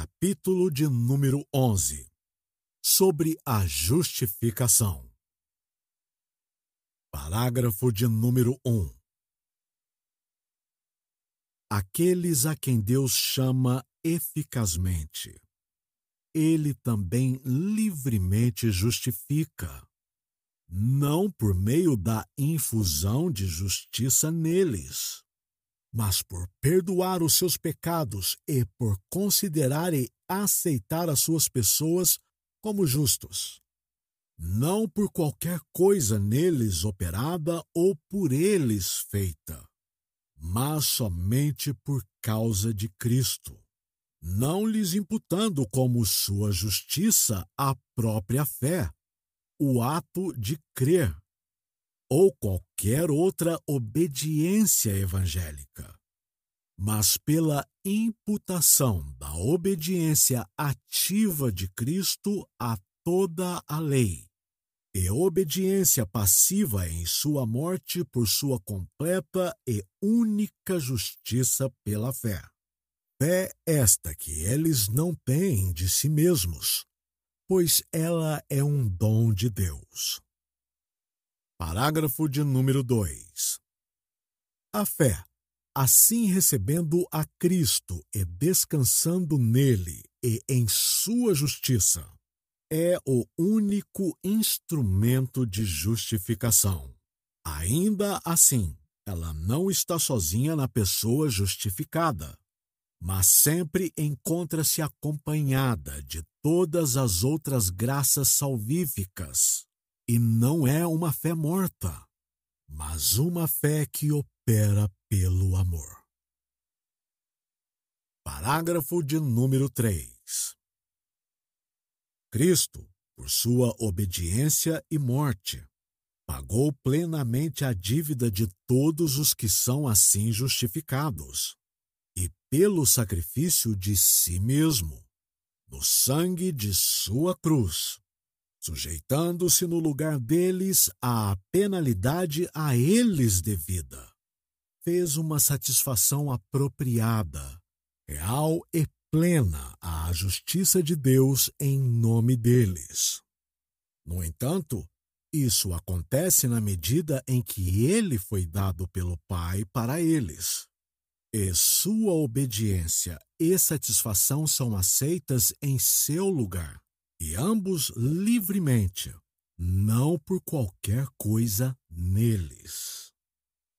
Capítulo de número 11 Sobre a justificação. Parágrafo de número 1 Aqueles a quem Deus chama eficazmente, ele também livremente justifica, não por meio da infusão de justiça neles mas por perdoar os seus pecados e por considerar e aceitar as suas pessoas como justos. Não por qualquer coisa neles operada ou por eles feita, mas somente por causa de Cristo, não lhes imputando como sua justiça a própria fé, o ato de crer ou qualquer outra obediência evangélica, mas pela imputação da obediência ativa de Cristo a toda a lei e obediência passiva em sua morte por sua completa e única justiça pela fé. Fé esta que eles não têm de si mesmos, pois ela é um dom de Deus. Parágrafo de número 2. A fé, assim recebendo a Cristo e descansando nele e em sua justiça, é o único instrumento de justificação. Ainda assim, ela não está sozinha na pessoa justificada, mas sempre encontra-se acompanhada de todas as outras graças salvíficas e não é uma fé morta, mas uma fé que opera pelo amor. Parágrafo de número 3. Cristo, por sua obediência e morte, pagou plenamente a dívida de todos os que são assim justificados, e pelo sacrifício de si mesmo, no sangue de sua cruz, sujeitando-se no lugar deles à penalidade a eles devida. Fez uma satisfação apropriada, real e plena à justiça de Deus em nome deles. No entanto, isso acontece na medida em que ele foi dado pelo Pai para eles. E sua obediência e satisfação são aceitas em seu lugar e ambos livremente, não por qualquer coisa neles.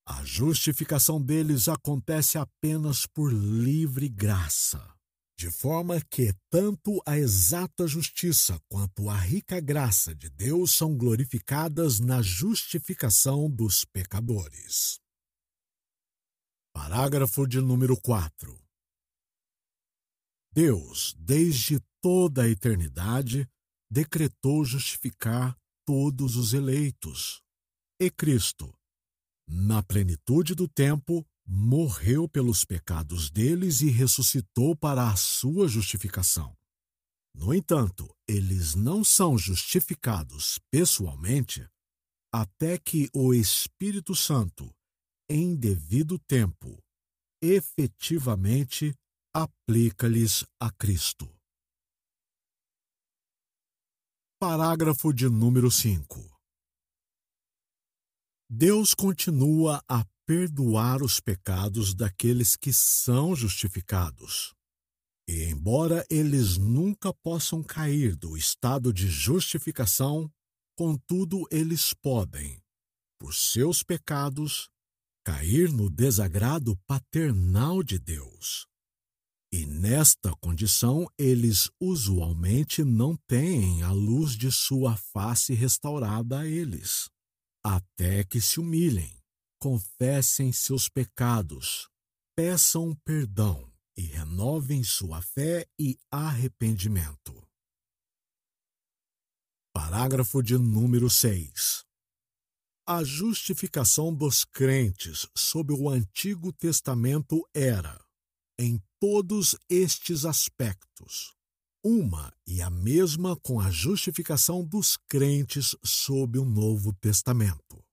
A justificação deles acontece apenas por livre graça, de forma que tanto a exata justiça quanto a rica graça de Deus são glorificadas na justificação dos pecadores. Parágrafo de número 4. Deus, desde toda a eternidade, decretou justificar todos os eleitos. E Cristo, na plenitude do tempo, morreu pelos pecados deles e ressuscitou para a sua justificação. No entanto, eles não são justificados pessoalmente até que o Espírito Santo, em devido tempo, efetivamente aplica-lhes a Cristo. Parágrafo de número 5. Deus continua a perdoar os pecados daqueles que são justificados. E, embora eles nunca possam cair do estado de justificação, contudo eles podem, por seus pecados, cair no desagrado paternal de Deus. E nesta condição, eles usualmente não têm a luz de sua face restaurada a eles, até que se humilhem, confessem seus pecados, peçam perdão e renovem sua fé e arrependimento. Parágrafo de número 6. A justificação dos crentes sob o Antigo Testamento era, em todos estes aspectos, uma e a mesma com a justificação dos crentes sob o Novo Testamento.